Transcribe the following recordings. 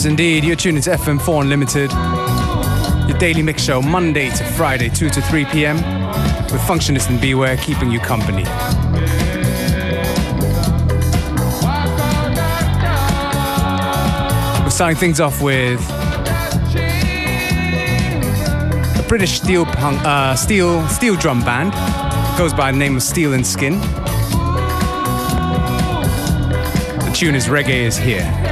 Yes, indeed. You're tuned to FM4 Unlimited, your daily mix show, Monday to Friday, 2 to 3 p.m., with Functionist and Beware keeping you company. We're starting things off with a British steel punk, uh, steel steel drum band, goes by the name of Steel and Skin. The tune is Reggae is Here.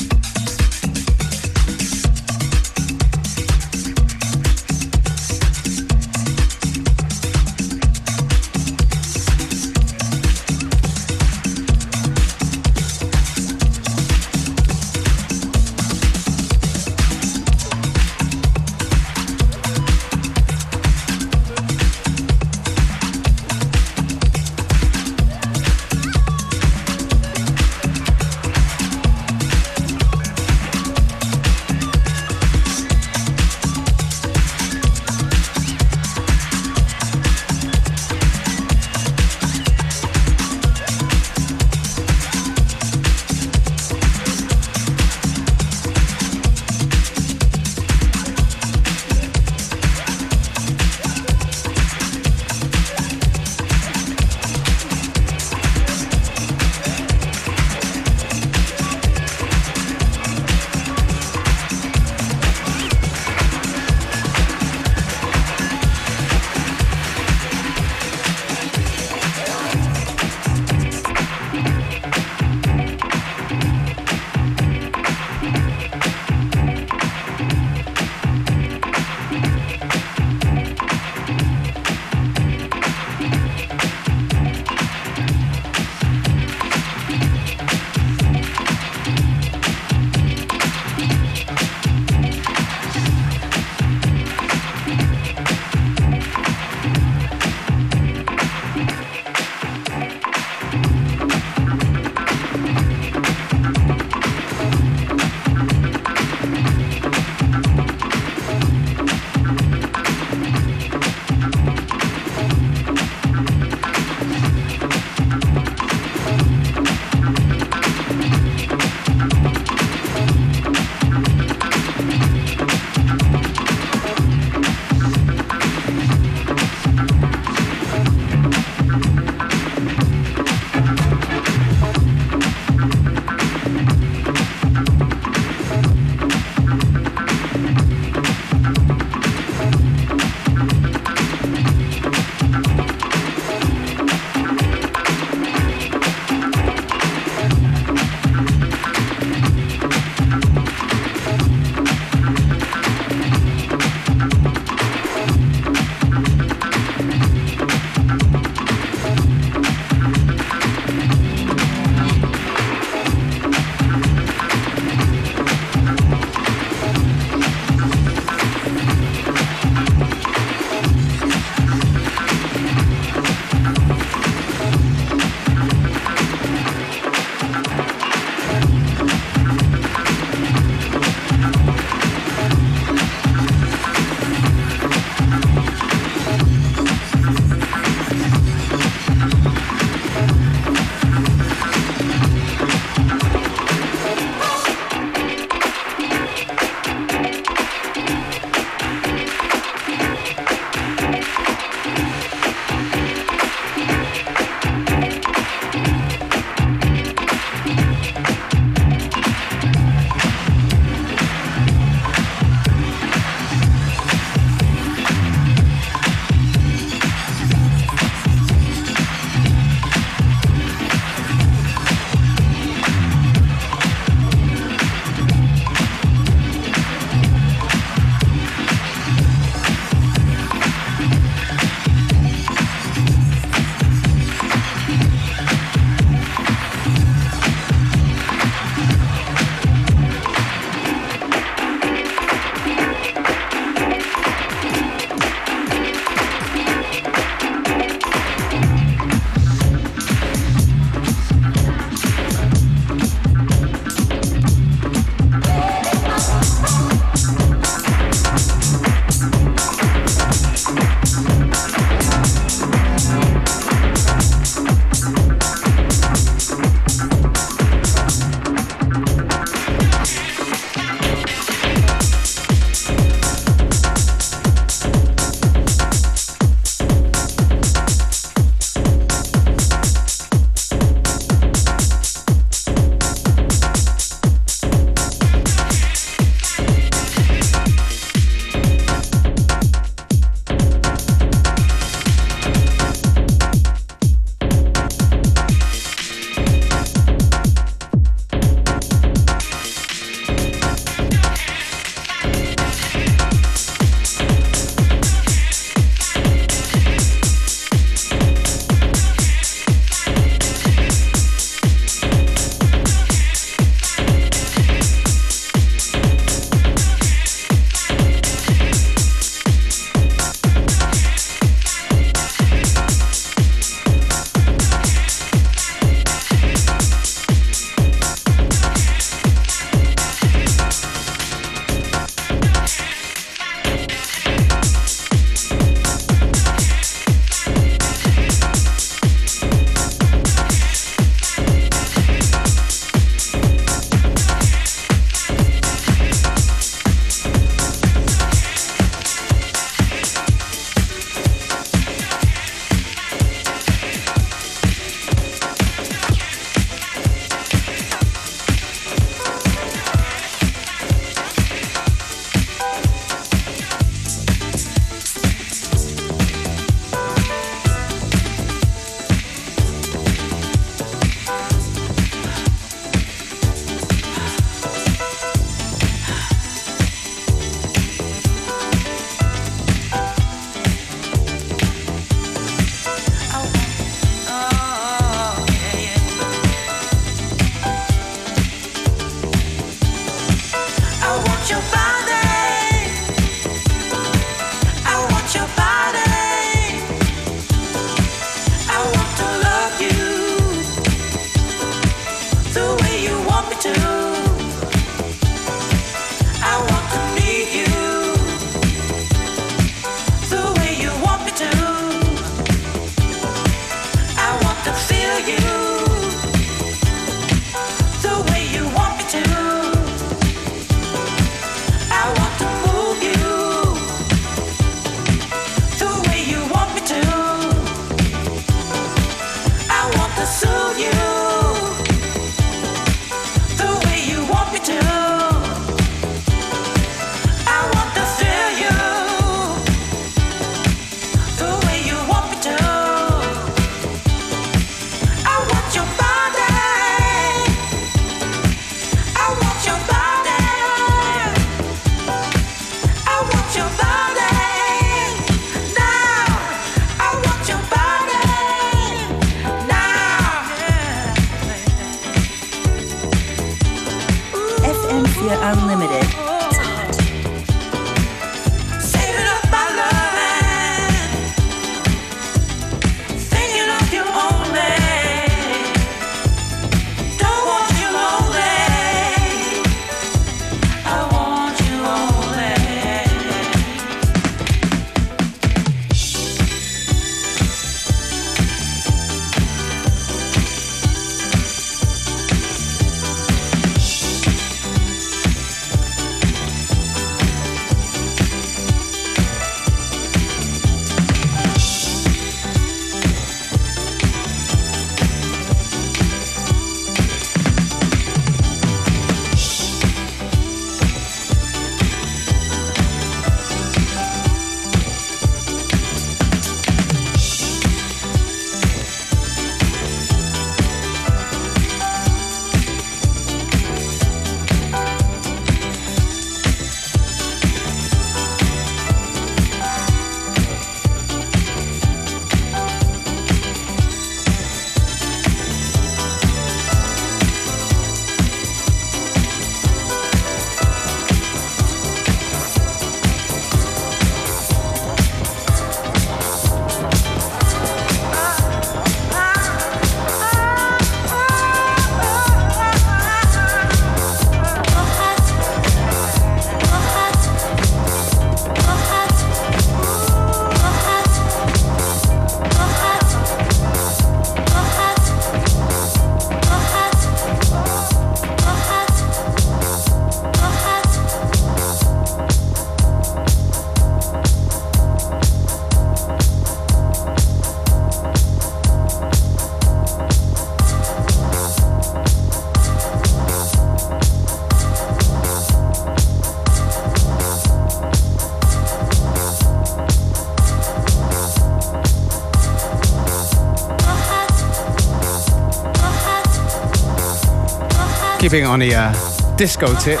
Keeping on the uh, disco tip.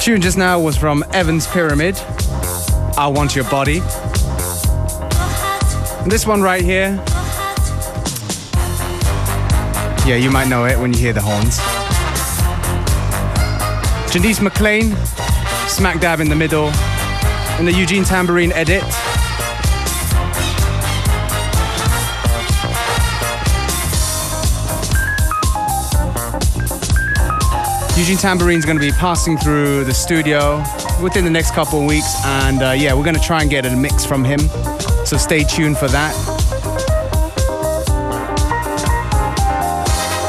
Tune just now was from Evans Pyramid. I Want Your Body. And this one right here. Yeah, you might know it when you hear the horns. Janice McClain, smack dab in the middle, in the Eugene Tambourine edit. Eugene Tambourine's going to be passing through the studio within the next couple of weeks, and uh, yeah, we're going to try and get a mix from him. So stay tuned for that.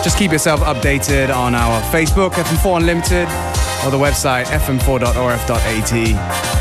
Just keep yourself updated on our Facebook, FM4 Unlimited, or the website fm4.orf.at.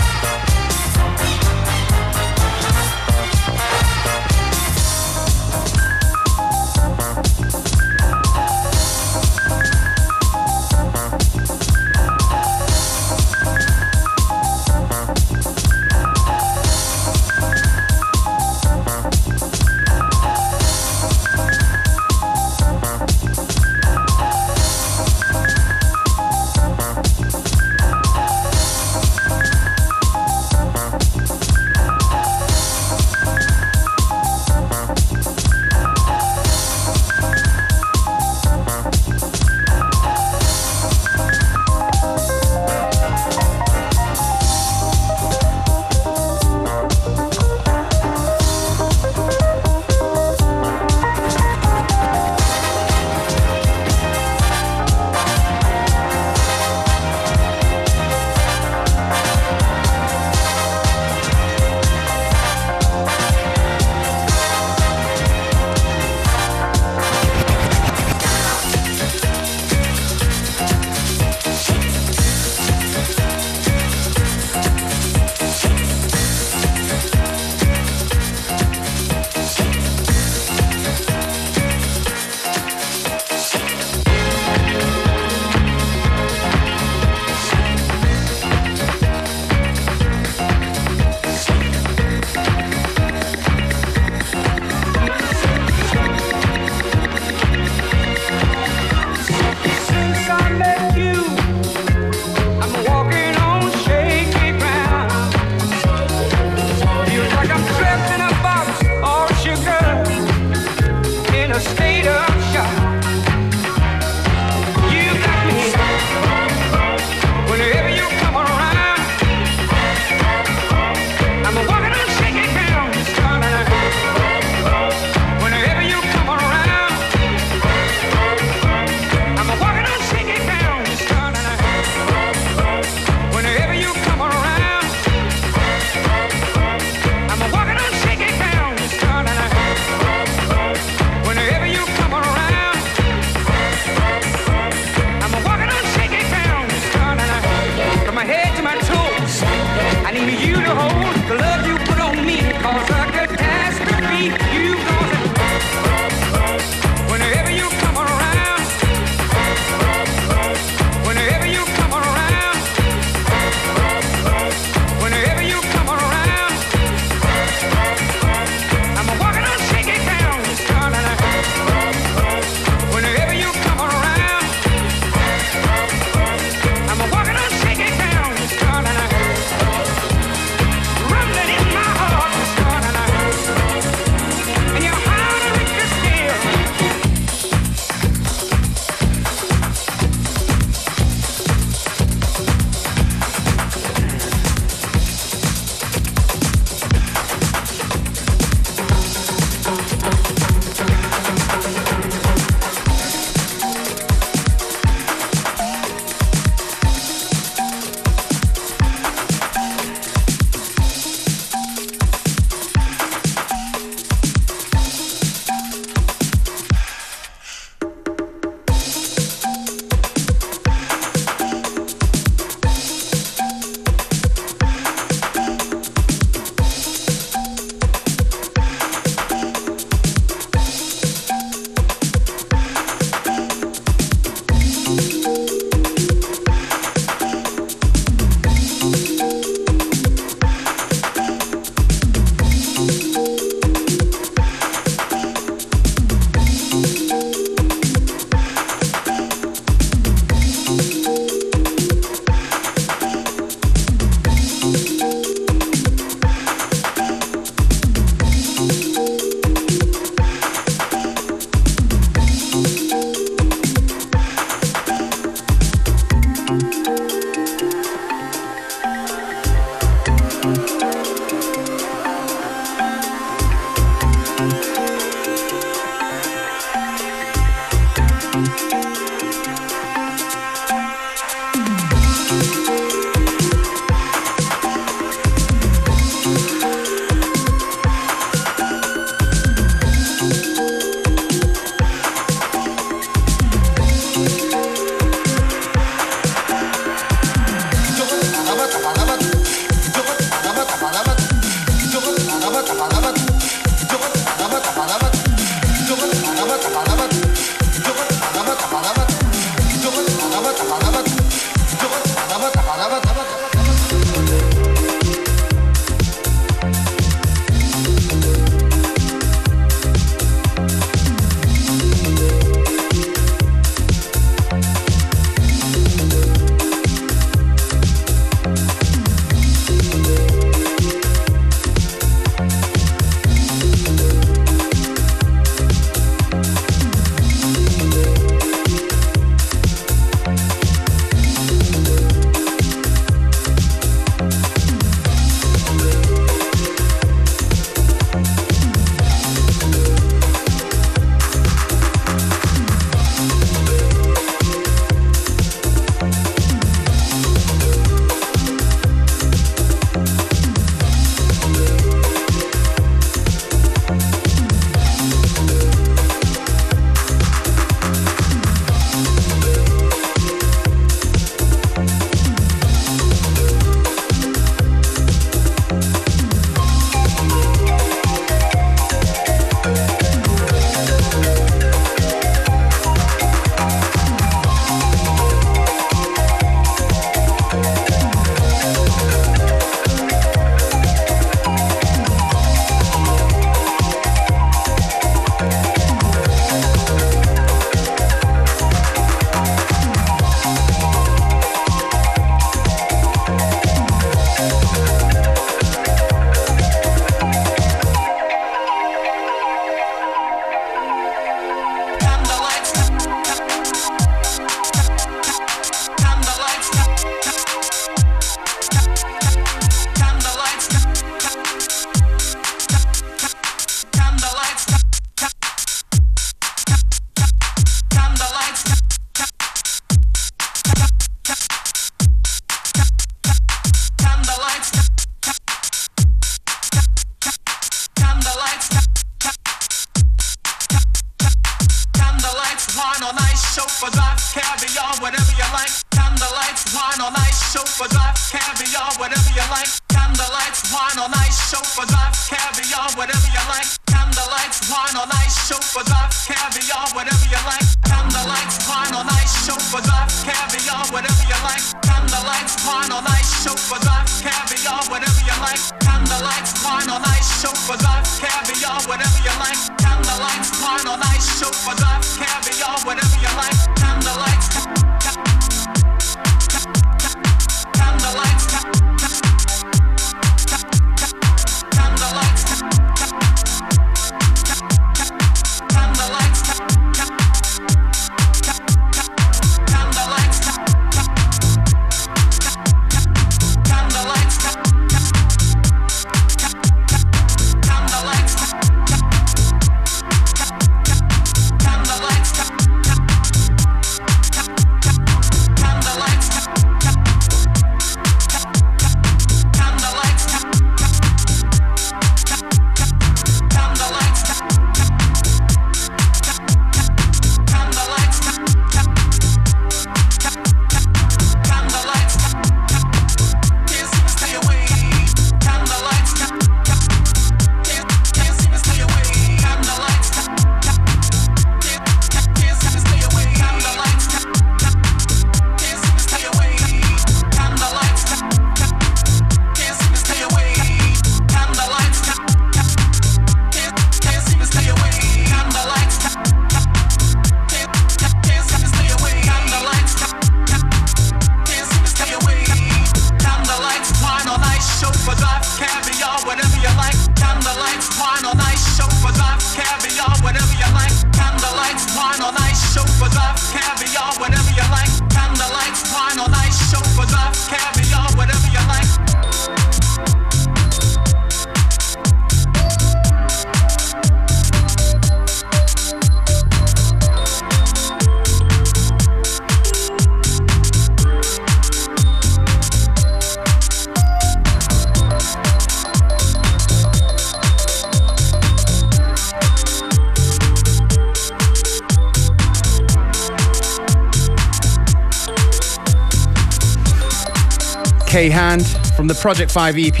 K Hand from the Project 5 EP,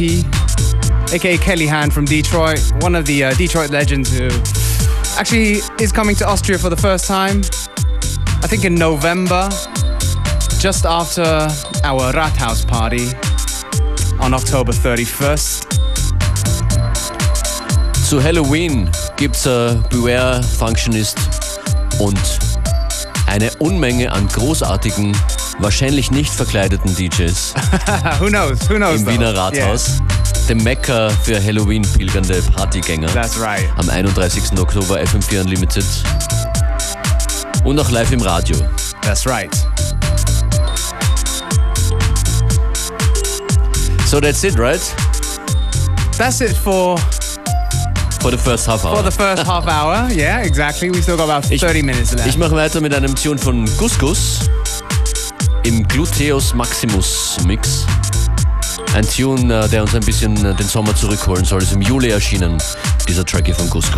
aka Kelly Hand from Detroit, one of the uh, Detroit legends who actually is coming to Austria for the first time, I think in November, just after our Rathaus party on October 31st. Zu Halloween gibt's äh, Beware Functionist und eine Unmenge an großartigen wahrscheinlich nicht verkleideten DJs. who knows? Who knows? Im Wiener Rathaus. Yeah. Dem Mekka für Halloween pilgernde Partygänger. That's right. Am 31. Oktober FM4 Unlimited. Und auch live im Radio. That's right. So that's it, right? That's it for For the first half hour. For the first half hour, yeah, exactly. We still got about 30 ich, minutes left. Ich mache weiter mit einem Tune von Gus im Gluteus Maximus Mix. Ein Tune, äh, der uns ein bisschen äh, den Sommer zurückholen soll. Ist im Juli erschienen, dieser Tracky von Gus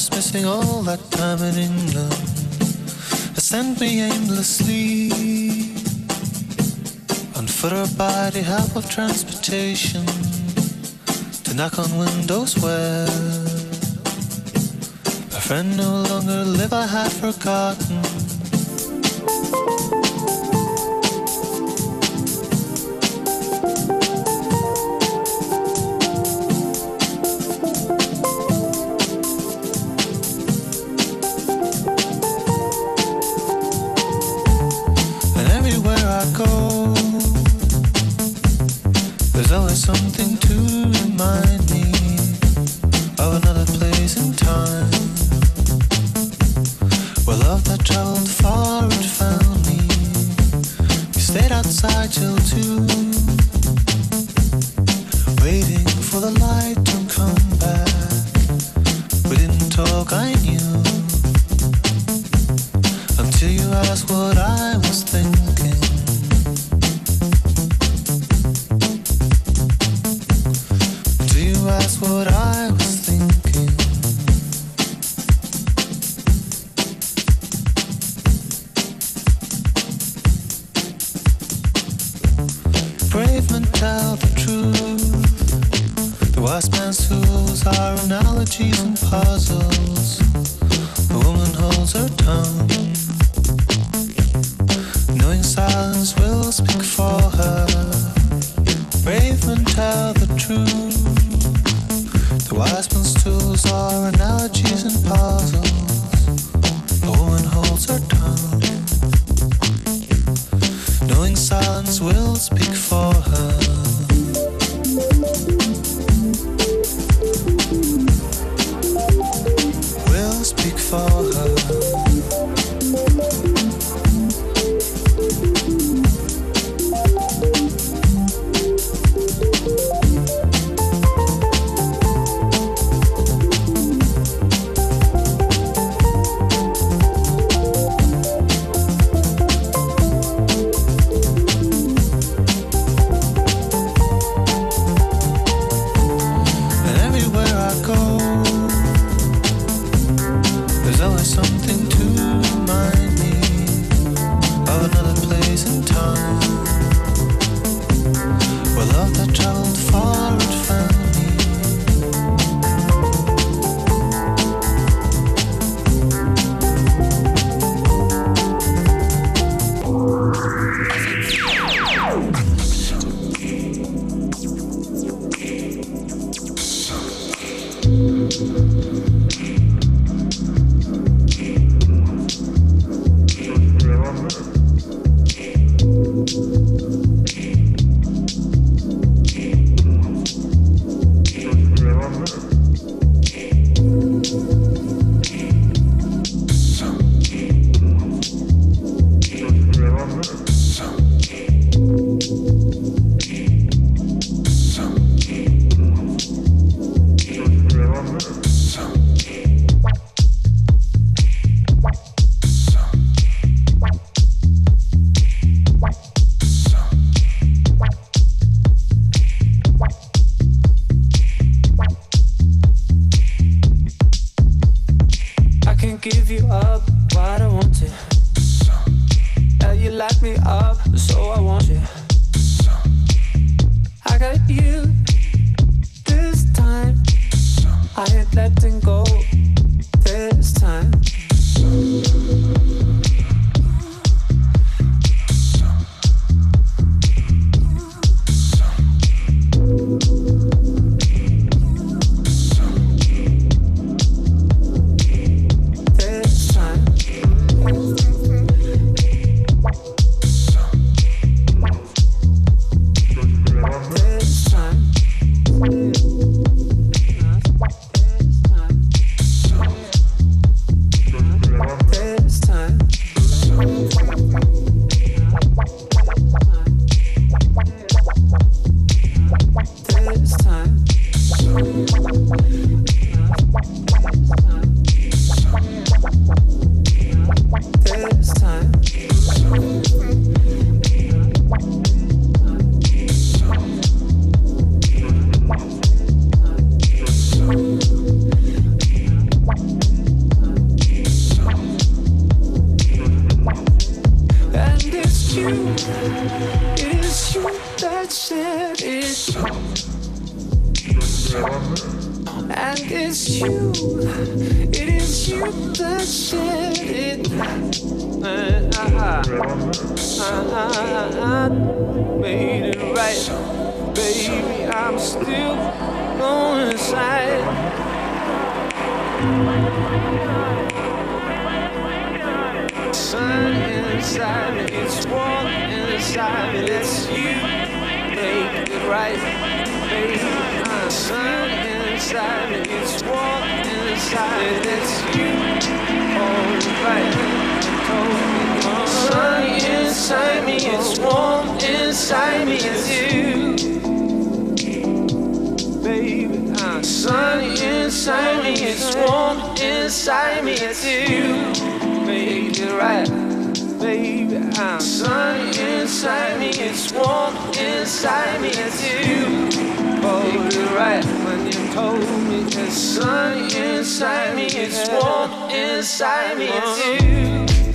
was missing all that time in England. Has sent me aimlessly on foot or by the help of transportation to knock on windows where a friend no longer live, I had forgotten. troubled fall. traveled far me, it's warm inside me. It's you, make it right, baby. I'm sunny inside me, it's warm inside me. It's you, make it right. When you told me it's sunny inside me, it's warm inside me. It's you.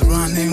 Is running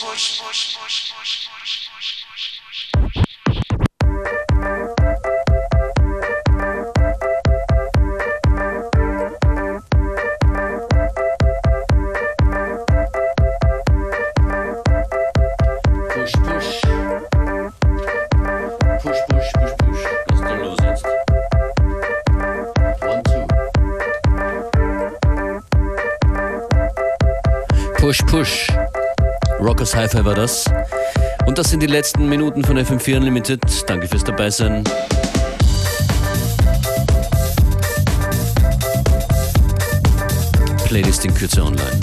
push, Rockers Hi-Fi war das. Und das sind die letzten Minuten von FM4 Unlimited. Danke fürs Dabeisein. Playlist in Kürze online.